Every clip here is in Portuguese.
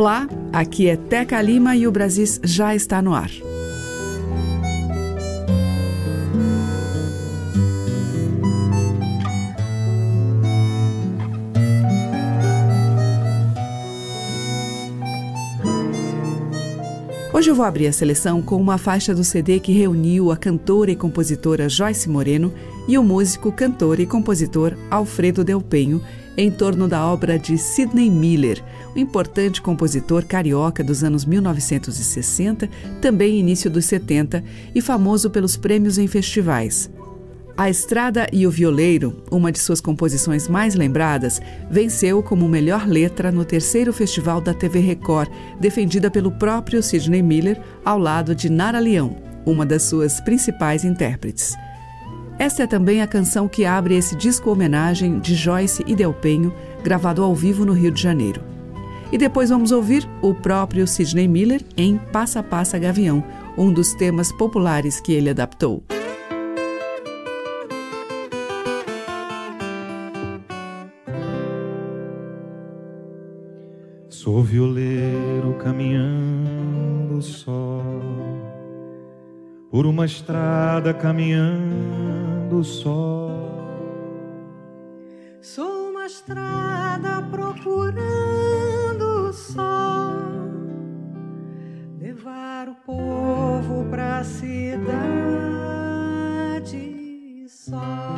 Olá, aqui é Teca Lima e o Brasis já está no ar. Hoje eu vou abrir a seleção com uma faixa do CD que reuniu a cantora e compositora Joyce Moreno e o músico, cantor e compositor Alfredo Del Penho em torno da obra de Sidney Miller, o importante compositor carioca dos anos 1960, também início dos 70 e famoso pelos prêmios em festivais. A Estrada e o Violeiro, uma de suas composições mais lembradas, venceu como melhor letra no terceiro festival da TV Record, defendida pelo próprio Sidney Miller, ao lado de Nara Leão, uma das suas principais intérpretes. Esta é também a canção que abre esse disco homenagem de Joyce e Del Penho, gravado ao vivo no Rio de Janeiro. E depois vamos ouvir o próprio Sidney Miller em Passa Passa Gavião, um dos temas populares que ele adaptou. Sou violeiro caminhando só por uma estrada caminhando só. Sou uma estrada procurando só levar o povo pra cidade só.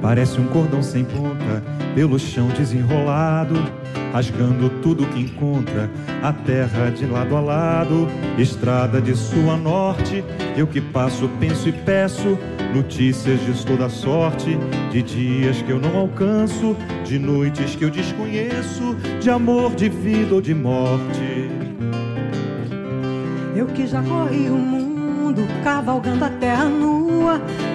Parece um cordão sem ponta, pelo chão desenrolado, rasgando tudo que encontra, a terra de lado a lado, estrada de sul a norte. Eu que passo, penso e peço notícias de toda sorte, de dias que eu não alcanço, de noites que eu desconheço, de amor, de vida ou de morte. Eu que já corri o mundo, cavalgando a terra nua,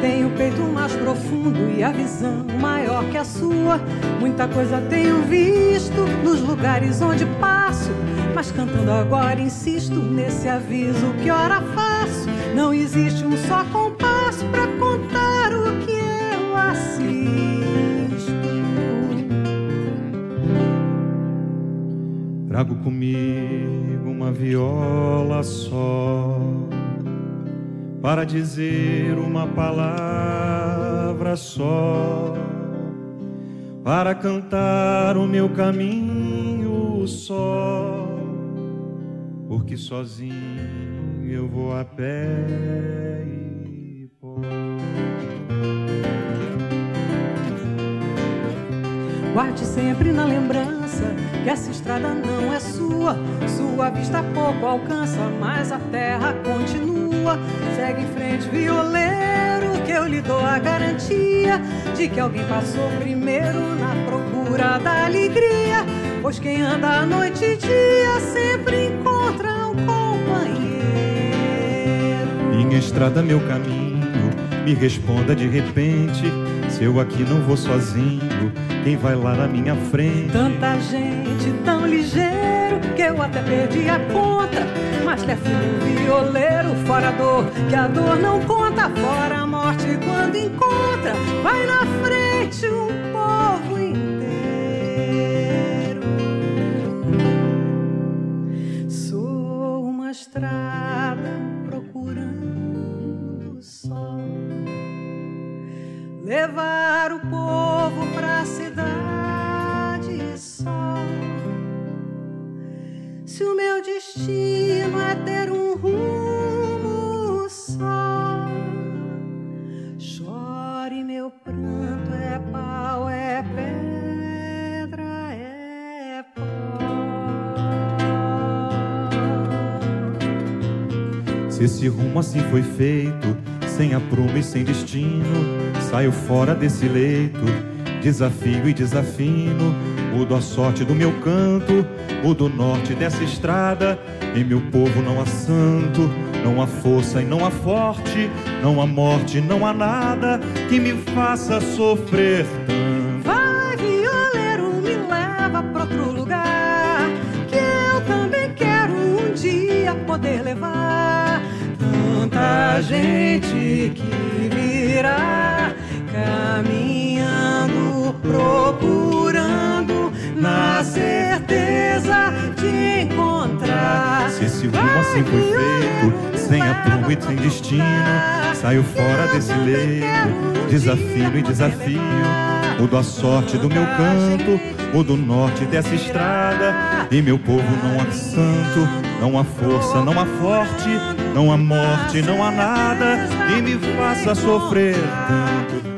tenho o peito mais profundo e a visão maior que a sua. Muita coisa tenho visto nos lugares onde passo, mas cantando agora insisto nesse aviso que ora faço. Não existe um só compasso para contar o que eu assisto. Trago comigo uma viola só para dizer uma palavra só, para cantar o meu caminho só, porque sozinho eu vou a pé e Guarde sempre na lembrança que essa estrada não é sua. Sua vista pouco alcança, mas a terra continua. Segue em frente, violeiro, que eu lhe dou a garantia de que alguém passou primeiro na procura da alegria. Pois quem anda à noite e dia sempre encontra um companheiro. Minha estrada, meu caminho, me responda de repente. Se eu aqui não vou sozinho, quem vai lá na minha frente? Tanta gente tão ligeiro que eu até perdi a conta. Mas que é filho violeiro, fora a dor, que a dor não conta, fora a morte quando encontra. Vai na frente um levar o povo pra cidade só. Se o meu destino é ter um rumo só, chore meu pranto é pau, é pedra, é pó. Se esse rumo assim foi feito, sem aprumo e sem destino, saio fora desse leito desafio e desafino. Mudo a sorte do meu canto, mudo o norte dessa estrada. Em meu povo não há santo, não há força e não há forte, não há morte, não há nada que me faça sofrer tanto. Vai, violeiro, me leva pra outro lugar, que eu também quero um dia poder levar tanta gente que virá caminhando, procurando na certeza de encontrar. Se esse rumo assim foi feito, sem aprumo e sem destino, saio fora desse leito, desafio e desafio. Mudo a sorte do meu canto, o norte dessa estrada. E meu povo não há santo, não há força, não há forte, não há morte, não há nada que me faça sofrer tanto.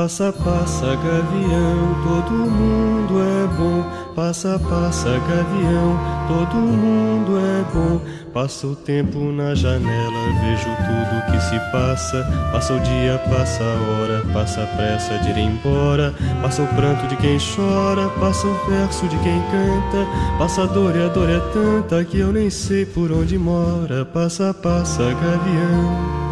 Passa, passa, gavião, todo mundo é bom. Passa, passa, gavião, todo mundo é bom. Passa o tempo na janela, vejo tudo que se passa. Passa o dia, passa a hora, passa a pressa de ir embora. Passa o pranto de quem chora, passa o verso de quem canta. Passa a dor e a dor é tanta que eu nem sei por onde mora. Passa, passa, gavião.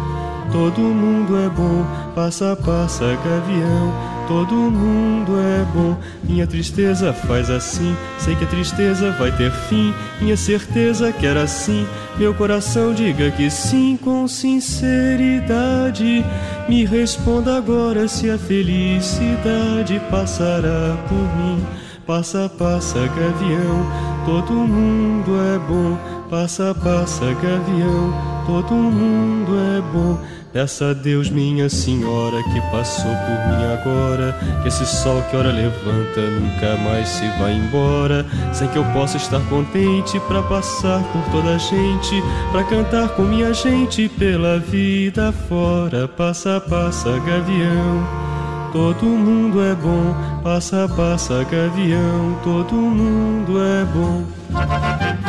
Todo mundo é bom, passa, passa, gavião. Todo mundo é bom. Minha tristeza faz assim, sei que a tristeza vai ter fim. Minha certeza que era assim. Meu coração diga que sim, com sinceridade. Me responda agora se a felicidade passará por mim. Passa, passa, gavião. Todo mundo é bom. Passa, passa, gavião. Todo mundo é bom. Peça a Deus, minha senhora, que passou por mim agora. Que esse sol que ora levanta nunca mais se vai embora. Sem que eu possa estar contente pra passar por toda a gente. Pra cantar com minha gente pela vida fora. Passa, passa, gavião. Todo mundo é bom, passa, passa, gavião. Todo mundo é bom.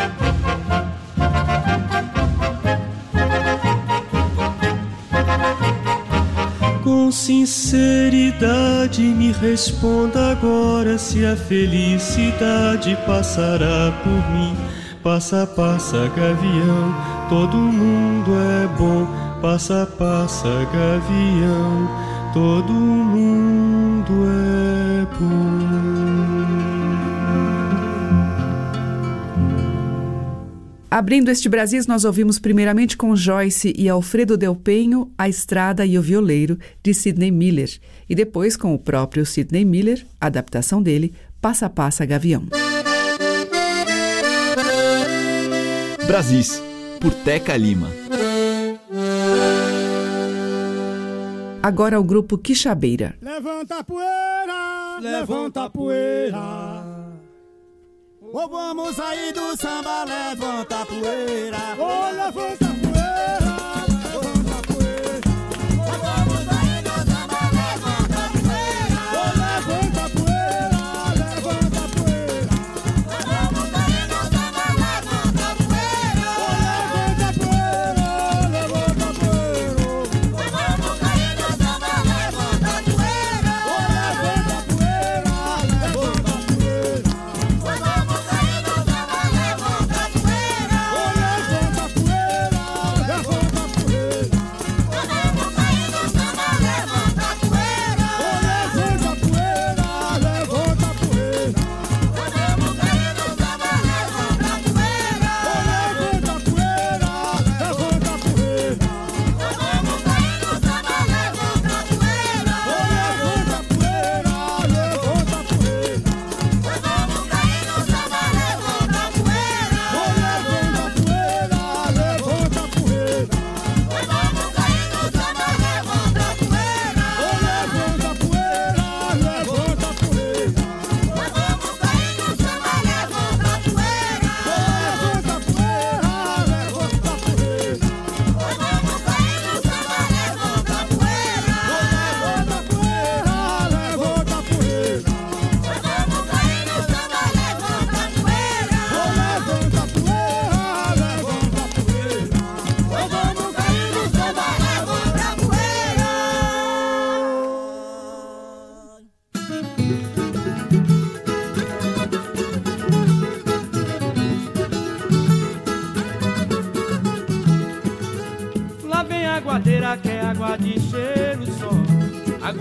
Sinceridade me responda agora se a felicidade passará por mim. Passa, passa, gavião, todo mundo é bom. Passa, passa, gavião, todo mundo é bom. Abrindo este Brasil, nós ouvimos primeiramente com Joyce e Alfredo Del Penho, A Estrada e o Violeiro, de Sidney Miller, e depois com o próprio Sidney Miller, a adaptação dele, Passa Passa Gavião. Brasis, por Teca Lima. Agora o grupo Quixabeira. Levanta a poeira, levanta a poeira. Ou vamos sair do samba, levanta a poeira. Oh, levanta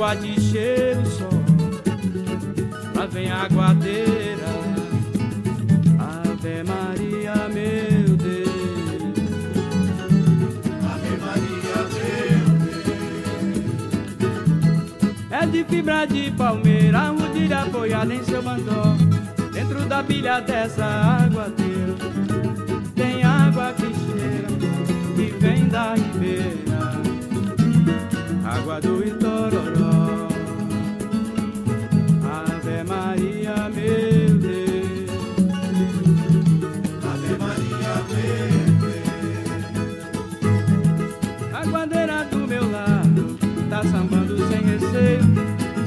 água de cheiro só. Lá vem a aguadeira, Ave Maria, meu Deus. Ave Maria, meu Deus. É de fibra de palmeira, mudilha apoiada em seu bandó. Dentro da pilha dessa aguadeira, tem água que vem da ribeira, água do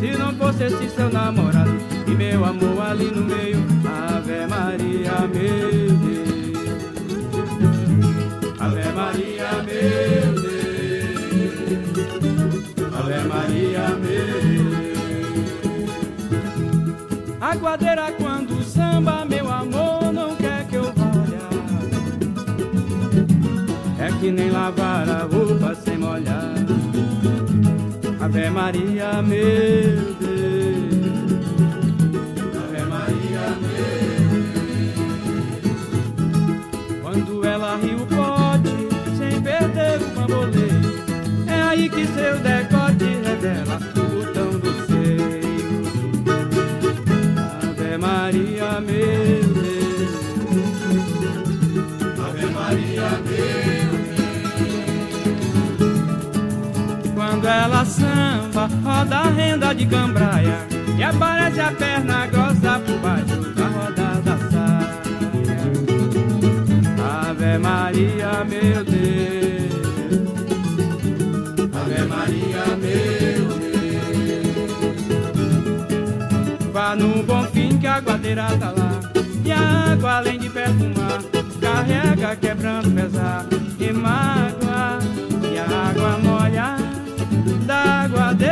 Se não fosse esse seu namorado e meu amor ali no meio, Ave Maria, meu Deus. Ave Maria, meu Deus. Ave Maria, meu Deus. Aguadeira quando samba, meu amor, não quer que eu valha. É que nem lavar a. Ave Maria, meu Deus. Ave Maria, meu Deus. Quando ela riu, é aí que seu decote roda a renda de cambraia e aparece a perna grossa por baixo da roda da saia. Ave Maria, meu Deus. Maria, meu Deus. Vá no bom fim que a guadeira tá lá. E a água, além de perfumar, carrega quebrando pesar e mágoa. E a água molha da guadeira o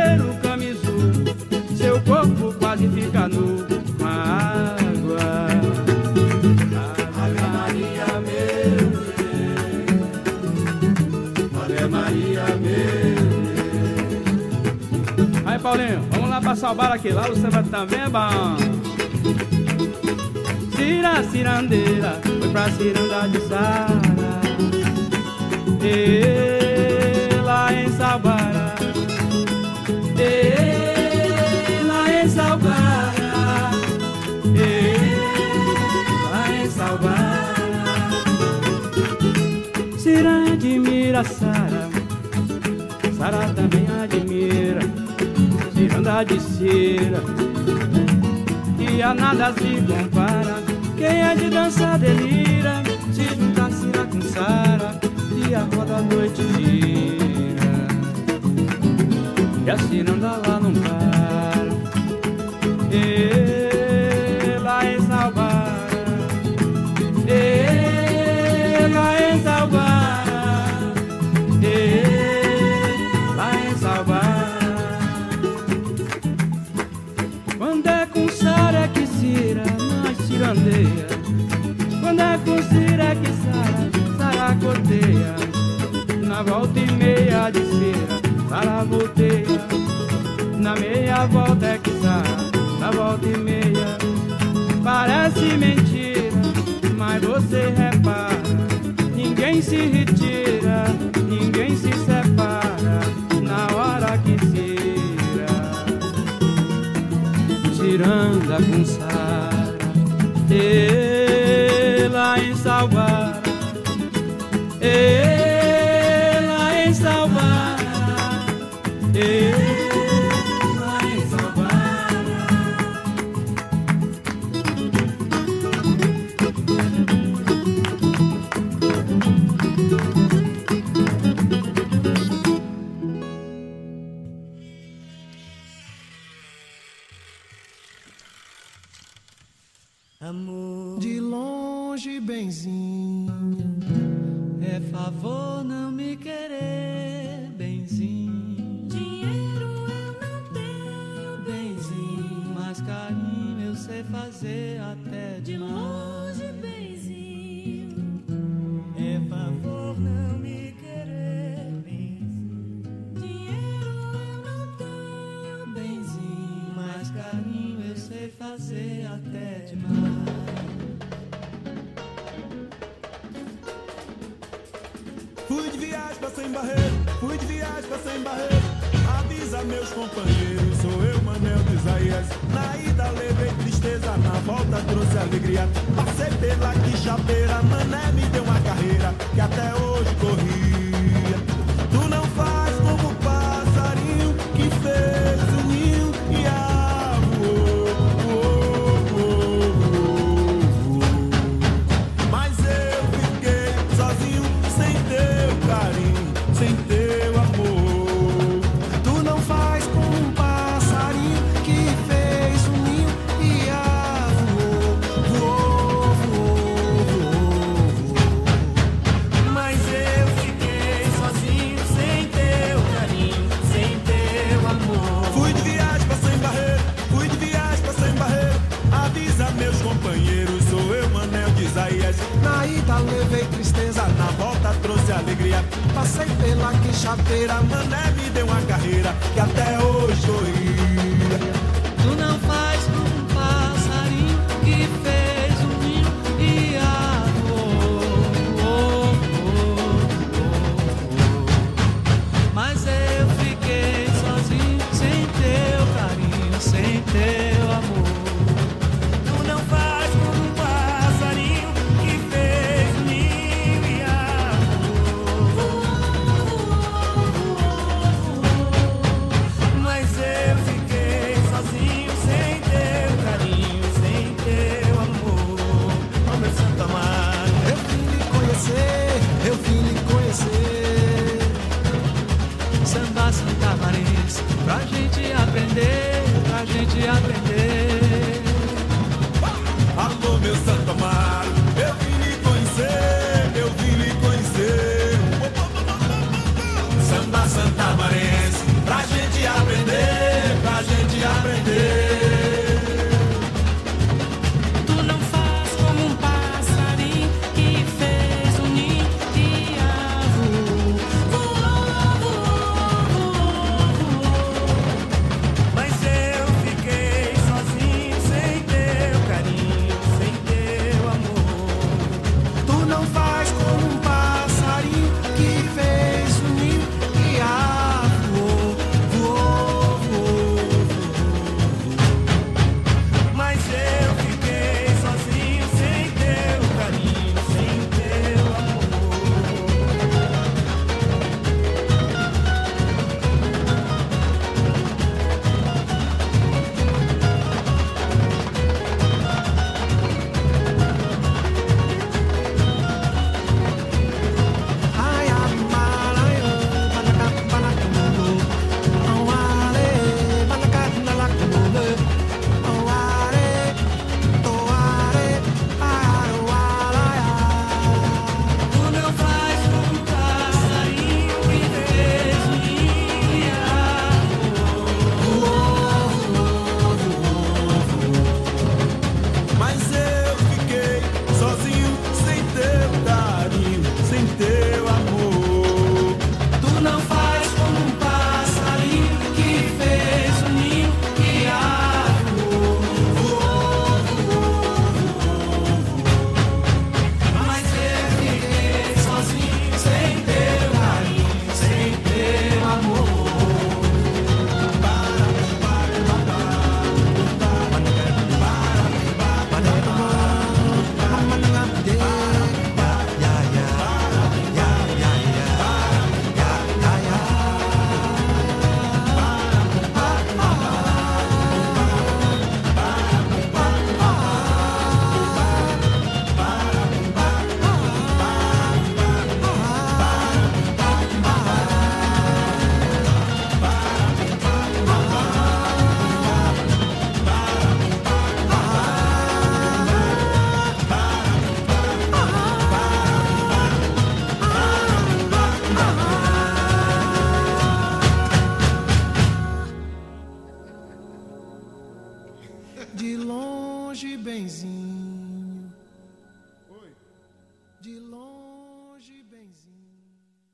Lá pra salvar aqui. Lá o samba também é bom. Cira, cirandeira, foi pra ciranda de Sara. E lá em Salbara. E lá em Salbara. E lá em Salbara. Cira admira Sara. Ciranda de cera. E a nada se compara. Quem é de dança delira. Se juntar Cira com Sara. E a roda a noite gira. E a ciranda lá não de Cira, Sara volteia Na meia volta é que Sara, na volta e meia. Parece mentira, mas você repara. Ninguém se retira, ninguém se separa Na hora que Cira. Ciranda com Sara Barreiro, fui de viagem pra sem barreiro. Avisa meus companheiros, sou eu, Manel de Isaías. Na ida levei tristeza, na volta trouxe alegria. Passei pela quixabeira, Mané me deu uma carreira que até hoje corri. alegria. Passei pela queixadeira, mané me deu uma carreira que até hoje.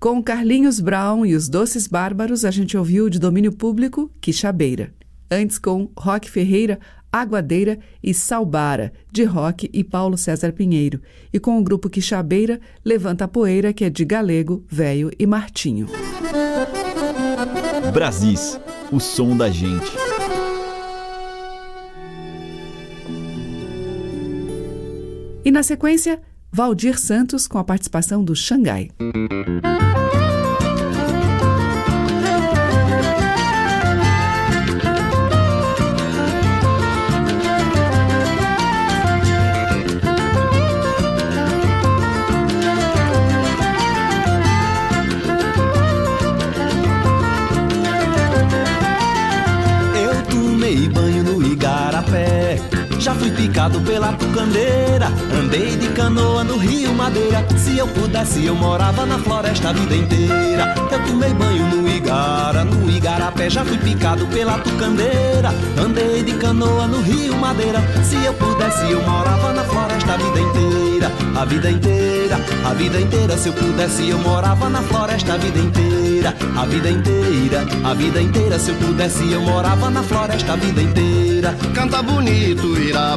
Com Carlinhos Brown e os Doces Bárbaros, a gente ouviu de domínio público Quixabeira. Antes, com Roque Ferreira, Aguadeira e Salbara, de Roque e Paulo César Pinheiro. E com o grupo Quixabeira, Levanta a Poeira, que é de Galego, Velho e Martinho. Brasis, o som da gente. E na sequência, Valdir Santos com a participação do Xangai. Picado pela tucandeira, andei de canoa no Rio Madeira. Se eu pudesse, eu morava na floresta a vida inteira. Eu tomei banho no Igara, no Igarapé. Já fui picado pela tucandeira, andei de canoa no Rio Madeira. Se eu pudesse, eu morava na floresta a vida inteira, a vida inteira, a vida inteira. Se eu pudesse, eu morava na floresta a vida inteira, a vida inteira, a vida inteira. Se eu pudesse, eu morava na floresta a vida inteira. Canta bonito, irá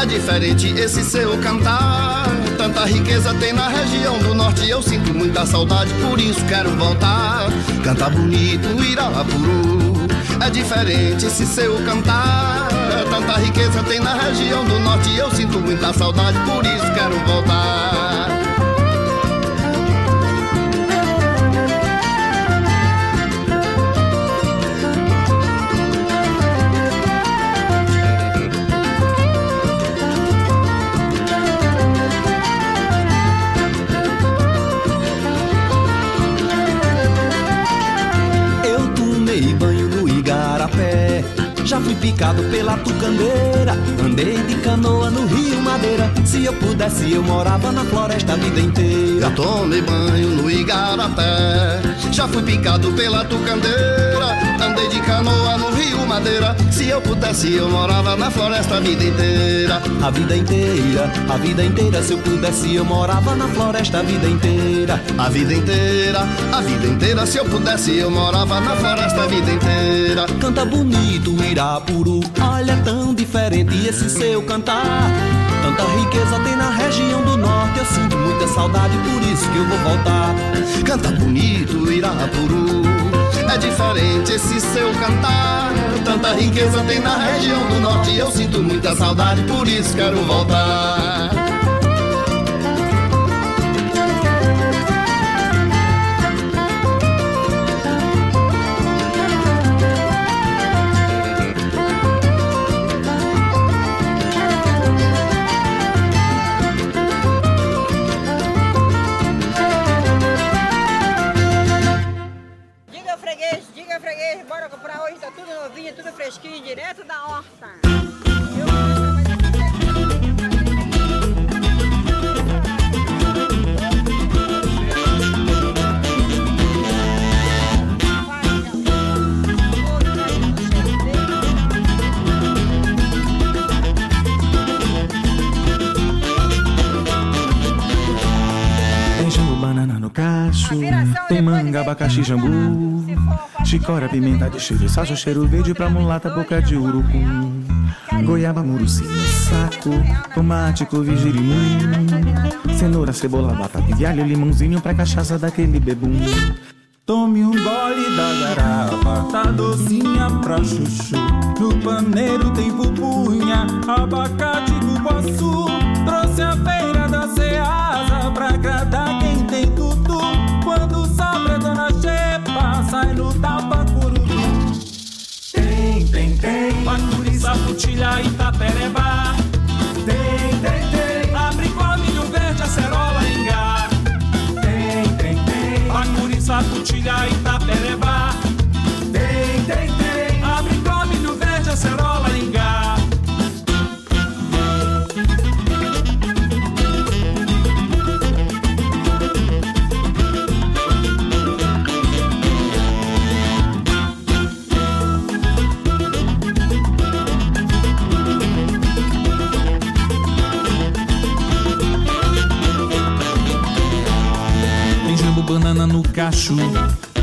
É diferente esse seu cantar. Tanta riqueza tem na região do norte. Eu sinto muita saudade, por isso quero voltar. Canta bonito, Irapuru. É diferente esse seu cantar. Tanta riqueza tem na região do norte. Eu sinto muita saudade, por isso quero voltar. Já fui picado pela tucandeira, andei de canoa no Rio Madeira. Se eu pudesse, eu morava na floresta a vida inteira. Já tomei banho no Igarapé, já fui picado pela tucandeira, andei de canoa no Rio Madeira. Se eu pudesse, eu morava na floresta a vida inteira. A vida inteira, a vida inteira. Se eu pudesse, eu morava na floresta a vida inteira. A vida inteira, a vida inteira. Se eu pudesse, eu morava na floresta a vida inteira. Canta bonito, ira Irapuru. Olha, tão diferente esse seu cantar. Tanta riqueza tem na região do norte. Eu sinto muita saudade, por isso que eu vou voltar. Canta bonito, Irapuru. É diferente esse seu cantar. Tanta riqueza tem na região do norte. Eu sinto muita saudade, por isso quero voltar. Abacaxi, jambu Chicora, pimenta de cheiro, salsa, cheiro verde pra mulata, boca de urucum Goiaba, muruci, saco Tomate, couve, girimum Cenoura, cebola, batata e alho Limãozinho pra cachaça daquele bebum Tome um gole da garrafa, tá docinha pra chuchu. No paneiro tem pupunha, abacate, cupuaçu. Trouxe a feira da Ceasa pra agradar quem no tapa curutu. Tem, tem, tem. Bacuri, saputilha, Itapereba. Tem, tem, tem. Abricó, milho verde, acerola, ingá. Tem, tem, tem. Bacuri, saputilha, Itapereba. Tem, tem, tem. Abricó, milho verde, acerola,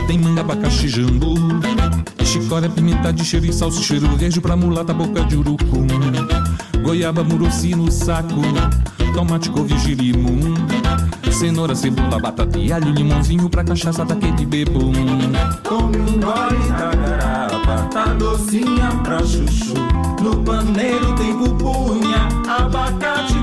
Tem manga, abacaxi, jambu. Chicória, pimenta de cheiro e salsicheiro Rejo pra mulata, boca de urucum Goiaba, muruci no saco. Tomate, couve, girimum. Cenoura, cebola, batata e alho Limãozinho pra cachaça daquele bebum. Come um gole da garapa Tá docinha pra chuchu. No paneiro tem pupunha Abacate,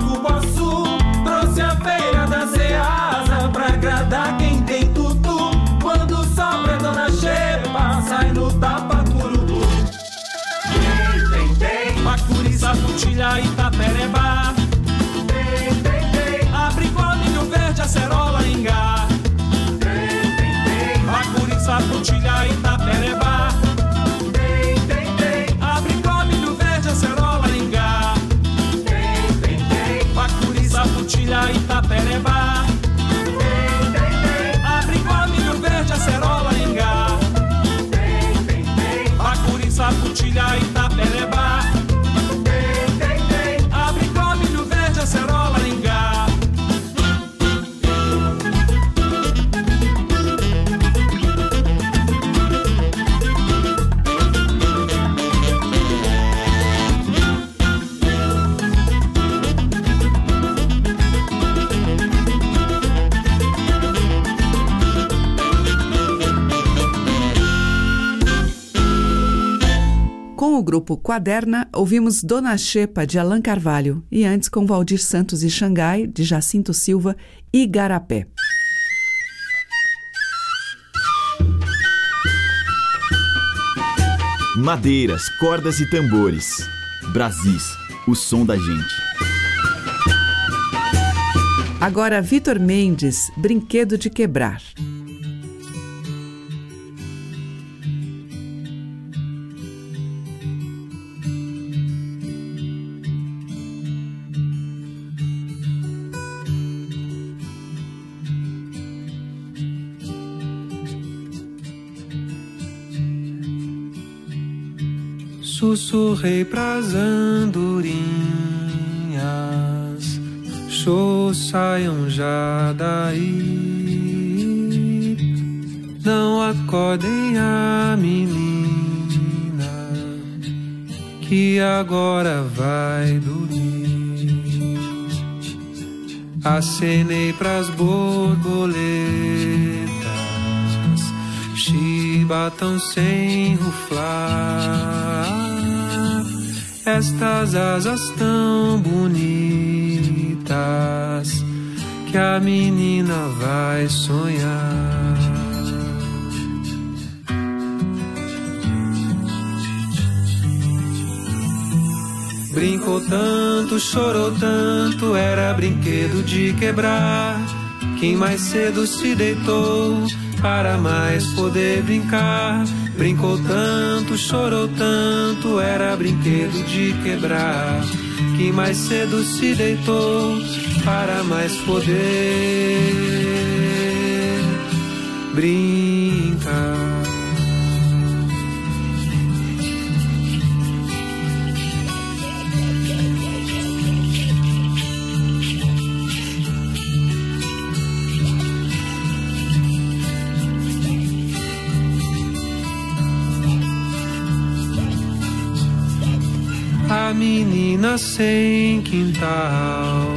grupo Quaderna, ouvimos Dona Xepa, de Allan Carvalho, e antes com Valdir Santos e Xangai, de Jacinto Silva e Garapé. Madeiras, cordas e tambores. Brasis, o som da gente. Agora Vitor Mendes, Brinquedo de Quebrar. Sussurrei pras andorinhas, show saiam já daí. Não acordem a menina que agora vai dormir. Acenei pras borboletas, chibatam sem ruflar. Estas asas tão bonitas que a menina vai sonhar. Brincou tanto, chorou tanto, era brinquedo de quebrar. Quem mais cedo se deitou para mais poder brincar. Brincou tanto, chorou tanto, era brinquedo de quebrar. Quem mais cedo se deitou para mais poder brincar. Menina sem quintal,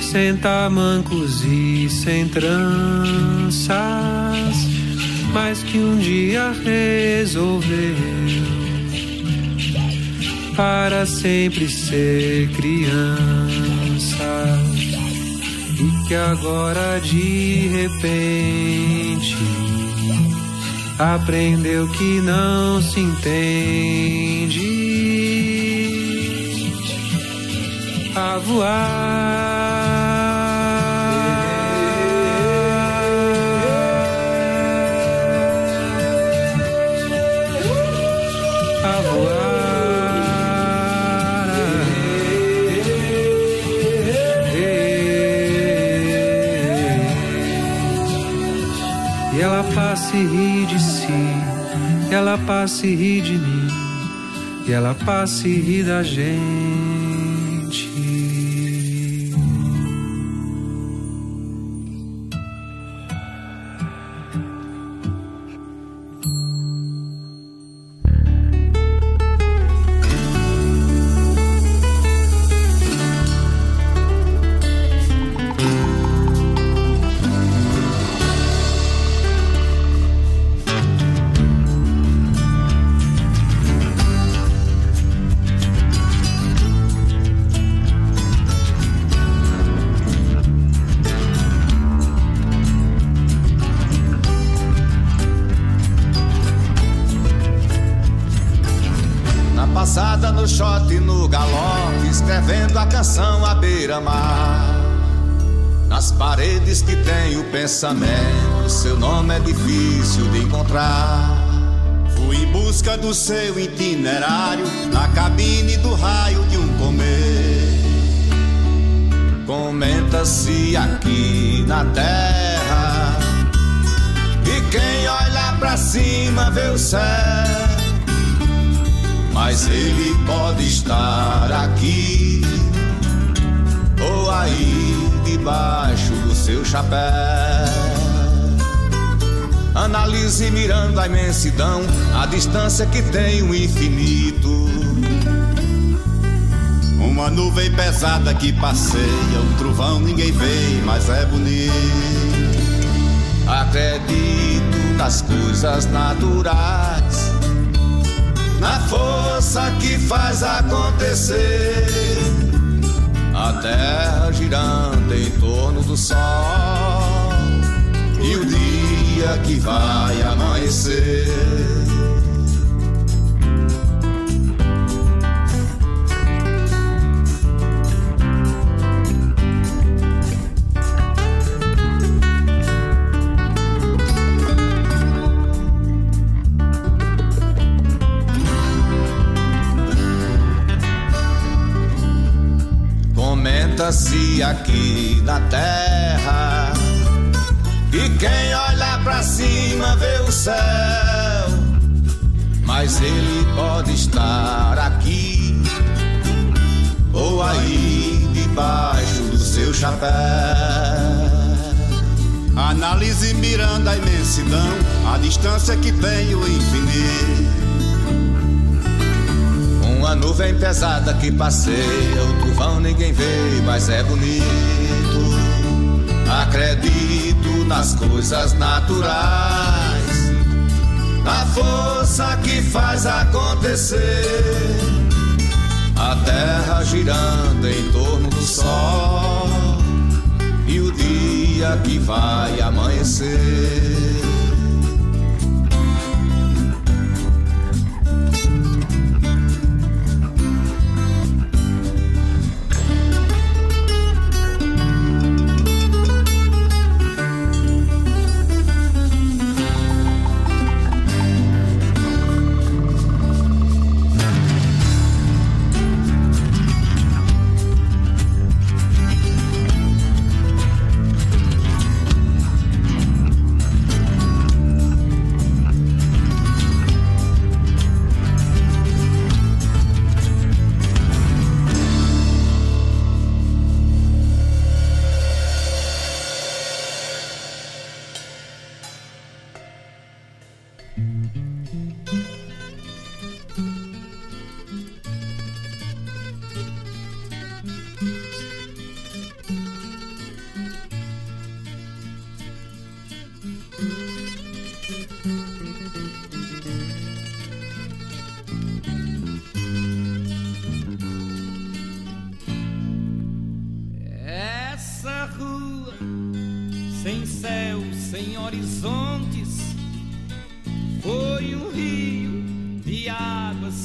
sem tamancos e sem tranças, mas que um dia resolveu para sempre ser criança. E que agora de repente aprendeu que não se entende a voar. A voar. E ela passa e ri de si, ela passa e ri de mim, e ela passa e ri da gente. Pensamento, seu nome é difícil de encontrar. Fui em busca do seu itinerário, na cabine do raio de um comer. Comenta-se aqui na terra, e quem olha pra cima vê o céu. Mas ele pode estar aqui ou aí debaixo do seu chapéu. Analise mirando a imensidão, a distância que tem o infinito. Uma nuvem pesada que passeia, um trovão ninguém vê, mas é bonito. Acredito nas coisas naturais, na força que faz acontecer a terra girando em torno do sol e o dia que vai amanhecer. Comenta-se aqui na terra e quem olha pra cima vê o céu. Mas ele pode estar aqui ou aí debaixo do seu chapéu. Analise mirando a imensidão, a distância que tem o infinito. Uma nuvem pesada que passeia, o trovão ninguém vê, mas é bonito. Acredito nas coisas naturais, na força que faz acontecer. A terra girando em torno do sol e o dia que vai amanhecer.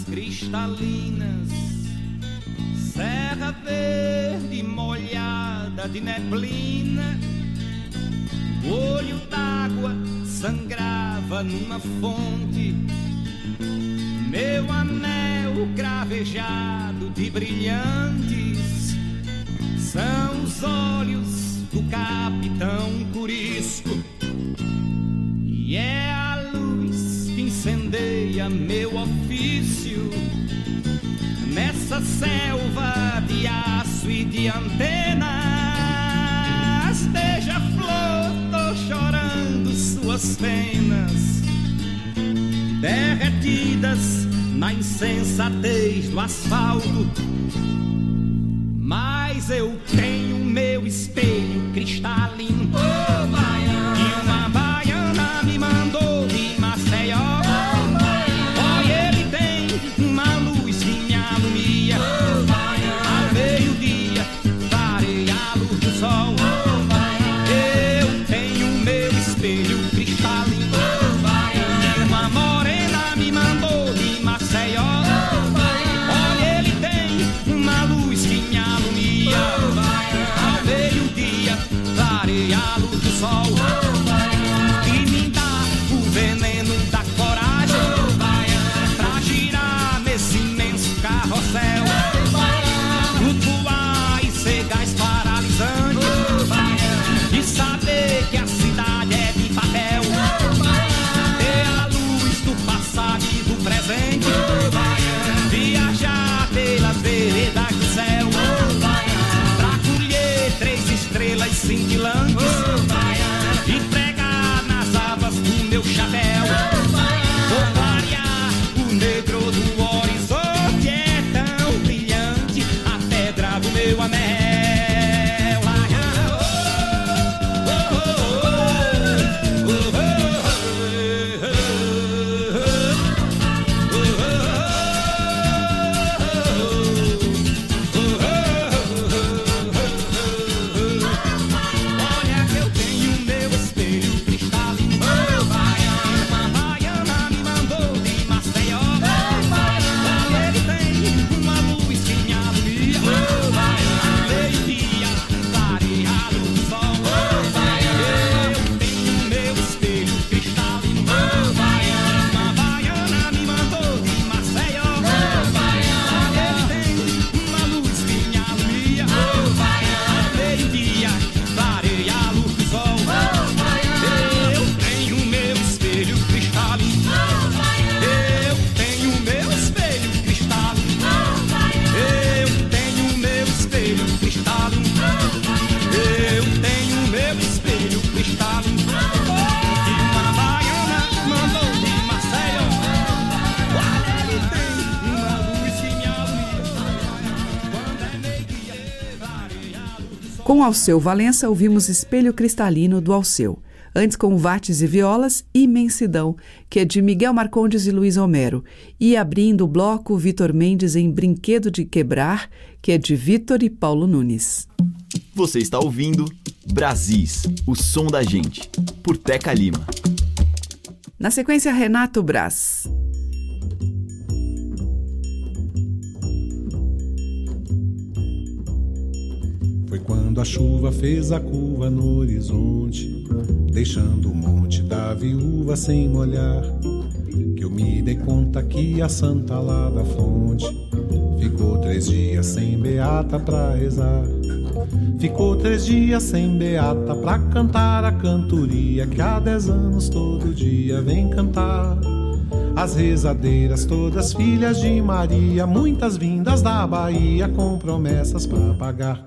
Cristalinas, serra verde molhada de neblina, o olho d'água sangrava numa fonte. Meu anel cravejado de brilhantes são os olhos do capitão Curisco e é a luz incendeia meu ofício nessa selva de aço e de antenas. Beija-flor, tô chorando suas penas derretidas na insensatez do asfalto. Mas eu tenho meu espelho cristalino. E Alceu Valença, ouvimos Espelho Cristalino do Alceu. Antes, com Vates e Violas, Imensidão, que é de Miguel Marcondes e Luiz Homero. E abrindo o bloco, Vitor Mendes em Brinquedo de Quebrar, que é de Vitor e Paulo Nunes. Você está ouvindo Brasis, o som da gente, por Teca Lima. Na sequência, Renato Braz. Foi quando a chuva fez a curva no horizonte, deixando o monte da viúva sem molhar. Que eu me dei conta que a santa lá da fonte ficou três dias sem beata pra rezar. Ficou três dias sem beata pra cantar a cantoria que há dez anos todo dia vem cantar. As rezadeiras, todas filhas de Maria, muitas vindas da Bahia com promessas pra pagar.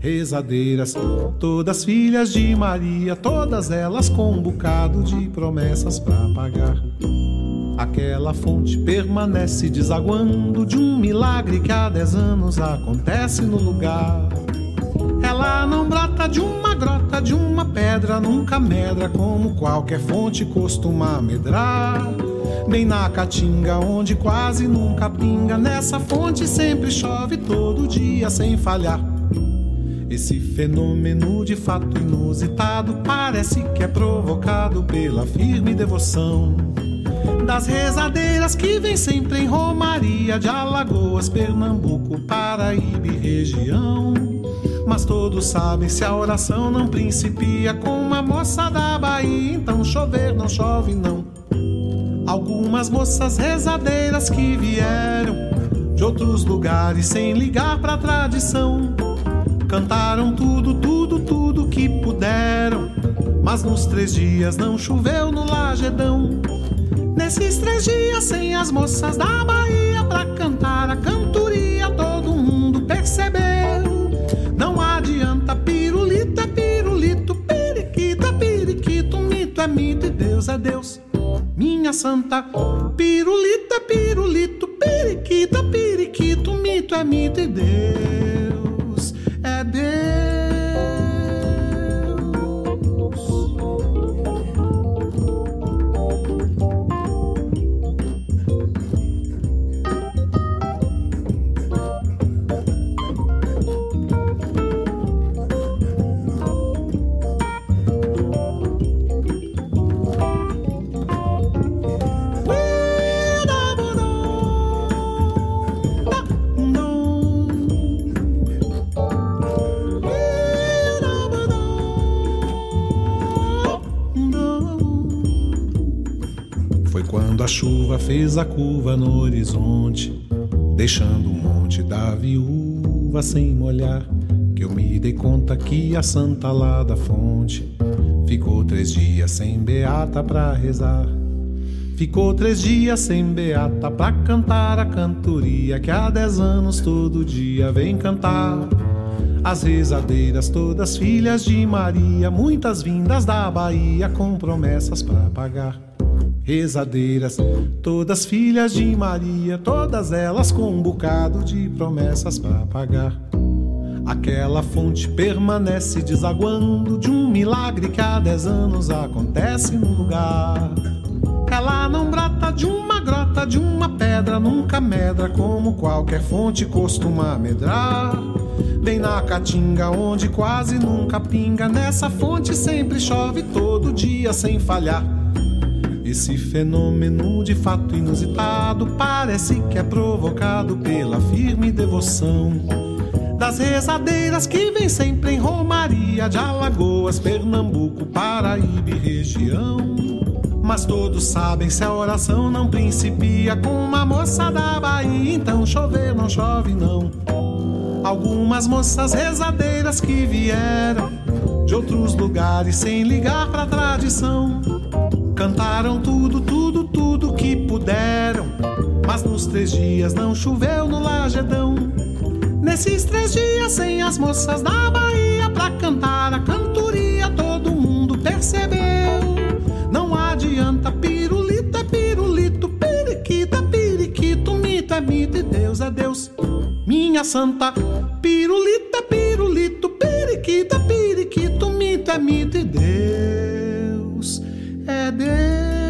Rezadeiras, todas filhas de Maria, todas elas com um bocado de promessas pra pagar. Aquela fonte permanece desaguando de um milagre que há dez anos acontece no lugar. Ela não brota de uma grota, de uma pedra, nunca medra como qualquer fonte costuma medrar. Bem na caatinga, onde quase nunca pinga, nessa fonte sempre chove todo dia sem falhar. Esse fenômeno de fato inusitado parece que é provocado pela firme devoção das rezadeiras que vem sempre em Romaria de Alagoas, Pernambuco, Paraíba e região. Mas todos sabem se a oração não principia com uma moça da Bahia, então chover não chove não. Algumas moças rezadeiras que vieram de outros lugares sem ligar pra tradição. Cantaram tudo, tudo, tudo que puderam. Mas nos três dias não choveu no Lagedão. Nesses três dias sem as moças da Bahia pra cantar a cantoria, todo mundo percebeu. Não adianta pirulito, é pirulito, periquito, é periquito, mito é mito e Deus é Deus. Minha santa, pirulito é pirulito, periquito é periquito, mito é mito e Deus chuva fez a curva no horizonte, deixando o monte da viúva sem molhar, que eu me dei conta que a santa lá da fonte ficou três dias sem beata pra rezar. Ficou três dias sem beata pra cantar a cantoria que há dez anos todo dia vem cantar. As rezadeiras, todas filhas de Maria, muitas vindas da Bahia com promessas para pagar. Rezadeiras, todas filhas de Maria, todas elas com um bocado de promessas para pagar. Aquela fonte permanece desaguando de um milagre que há dez anos acontece no lugar. Ela não brota de uma grota, de uma pedra, nunca medra como qualquer fonte costuma medrar. Bem na caatinga, onde quase nunca pinga, nessa fonte sempre chove todo dia sem falhar. Esse fenômeno de fato inusitado parece que é provocado pela firme devoção das rezadeiras que vem sempre em Romaria de Alagoas, Pernambuco, Paraíba e região. Mas todos sabem se a oração não principia com uma moça da Bahia, então chover não chove não. Algumas moças rezadeiras que vieram de outros lugares sem ligar pra tradição. Cantaram tudo, tudo, tudo que puderam. Mas nos três dias não choveu no Lagedão. Nesses três dias, sem as moças da Bahia pra cantar a cantoria, todo mundo percebeu. Não adianta pirulito, é pirulito, periquita, periquito, mito é mito e Deus é Deus. Minha santa, pirulita, pirulito, periquita, periquito, mito é mito e Deus é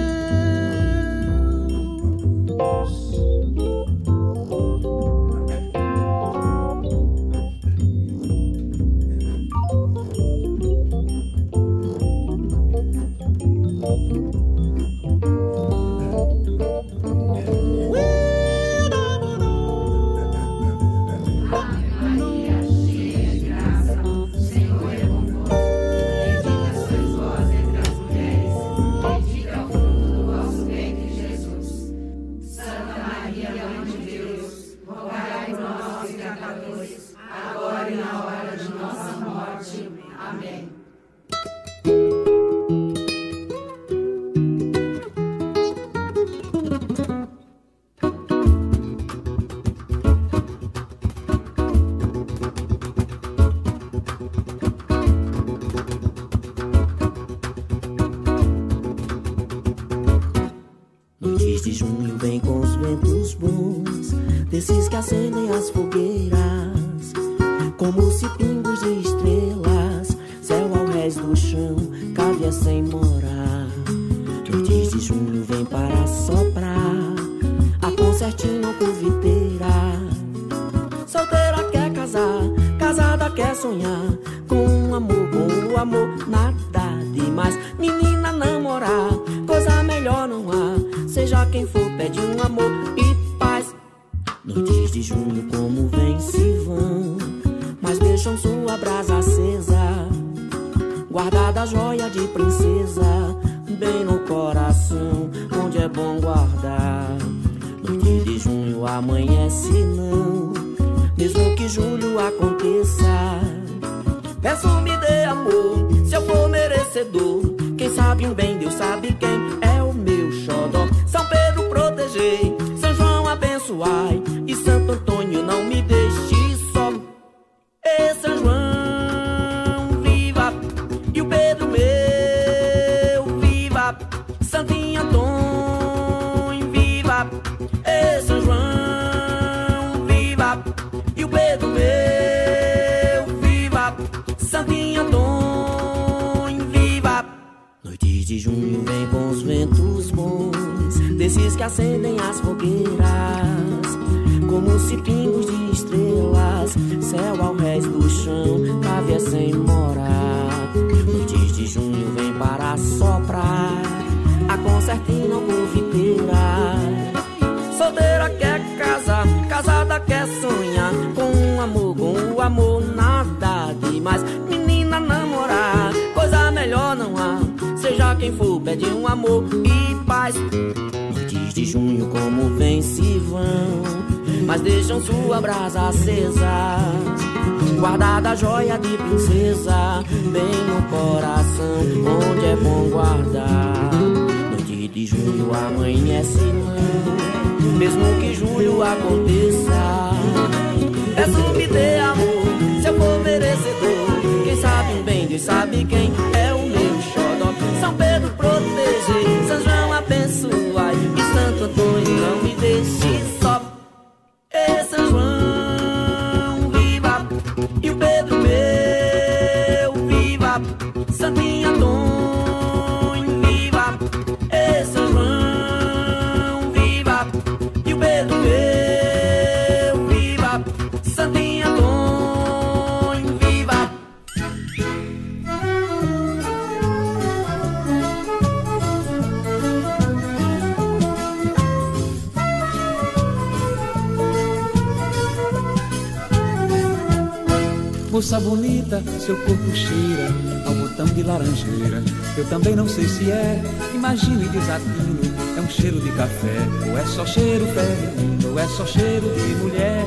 Moça bonita, seu corpo cheira ao botão de laranjeira. Eu também não sei se é, imagino e desatino. É um cheiro de café, ou é só cheiro feminino, ou é só cheiro de mulher.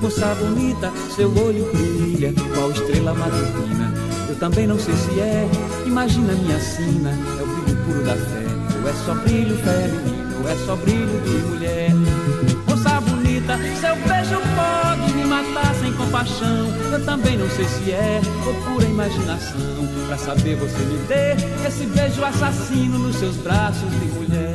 Moça bonita, seu olho brilha, qual estrela matutina. Eu também não sei se é, imagina minha sina, é o brilho puro da fé. Ou é só brilho feminino, ou é só brilho de mulher. Moça bonita, seu beijo compaixão. Eu também não sei se é ou pura imaginação. Pra saber você me dê esse beijo assassino nos seus braços de mulher.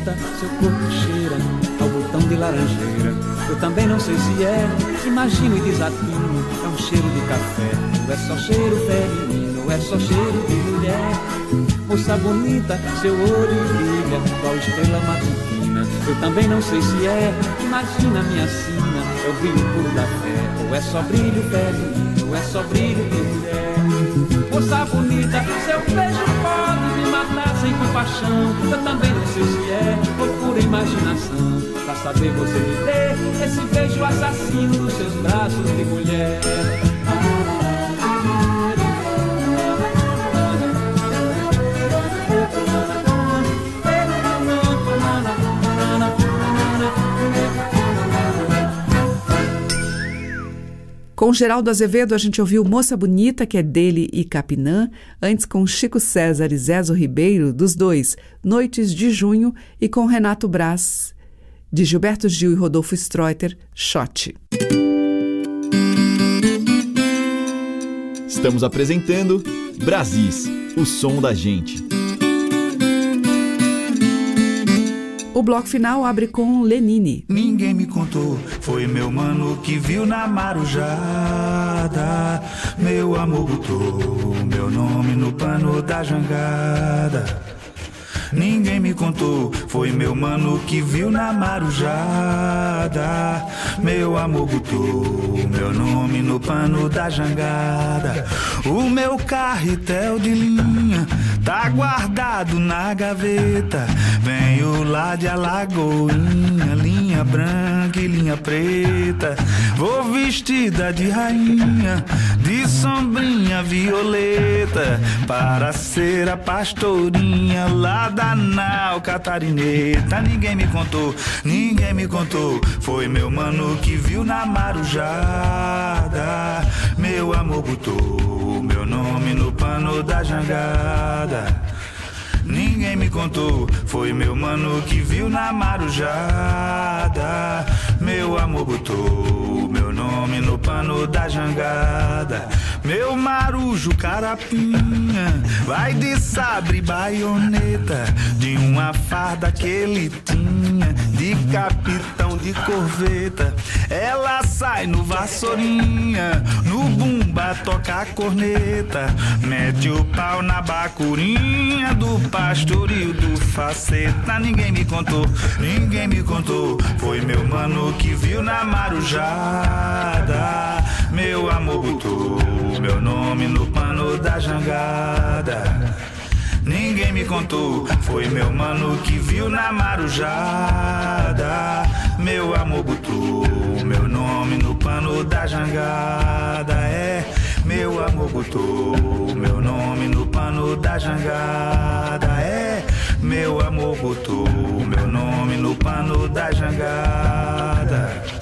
Bonita, seu corpo cheira ao botão de laranjeira. Eu também não sei se é, imagino e desatino. É um cheiro de café, ou é só cheiro feminino, ou é só cheiro de mulher. Moça bonita, seu olho brilha, qual estrela matutina. Eu também não sei se é, imagina minha sina. É o brilho puro da fé, ou é só brilho feminino, ou é só brilho de mulher. Moça bonita, seu beijo compaixão. Eu também não sei se é ou pura imaginação. Pra saber você me dê esse beijo assassino nos seus braços de mulher. Com Geraldo Azevedo, a gente ouviu Moça Bonita, que é dele e Capinã, antes com Chico César e Zezo Ribeiro, dos dois, Noites de Junho, e com Renato Braz, de Gilberto Gil e Rodolfo Streuter, Shot. Estamos apresentando Brasis, o som da gente. O bloco final abre com Lenine. Ninguém me contou, foi meu mano que viu na marujada. Meu amor botou meu nome no pano da jangada. Ninguém me contou, foi meu mano que viu na marujada. Meu amor botou meu nome no pano da jangada. O meu carretel de linha tá guardado na gaveta. Venho lá de Alagoinha, linha branca e linha preta. Vou vestida de rainha, de sombrinha violeta, para ser a pastorinha lá da nau catarineta. Ninguém me contou, ninguém me contou. Foi meu mano que viu na marujada. Meu amor botou meu nome no pano da jangada. Ninguém me contou, foi meu mano que viu na marujada. Meu amor botou meu nome no pano da jangada. Meu marujo carapinha vai de sabre baioneta de uma farda que ele tinha de capitão de corveta. Ela sai no vassourinha, no bumba toca a corneta, mete o pau na bacurinha do pastoril do faceta. Ninguém me contou, ninguém me contou, foi meu mano que viu na marujada. Meu amor botou meu nome no pano da jangada. Ninguém me contou, foi meu mano que viu na marujada. Meu amor botou meu nome no pano da jangada. É, meu amor botou meu nome no pano da jangada. É, meu amor botou meu nome no pano da jangada.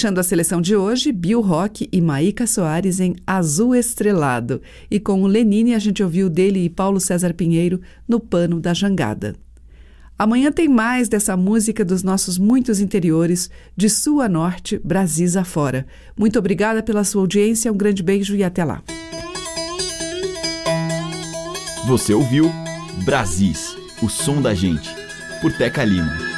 Fechando a seleção de hoje, Bill Rock e Maíca Soares em Azul Estrelado. E com o Lenine a gente ouviu dele e Paulo César Pinheiro no Pano da Jangada. Amanhã tem mais dessa música dos nossos muitos interiores, de sul a norte, Brasis afora. Muito obrigada pela sua audiência, um grande beijo e até lá. Você ouviu Brasis, o som da gente, por Teca Lima.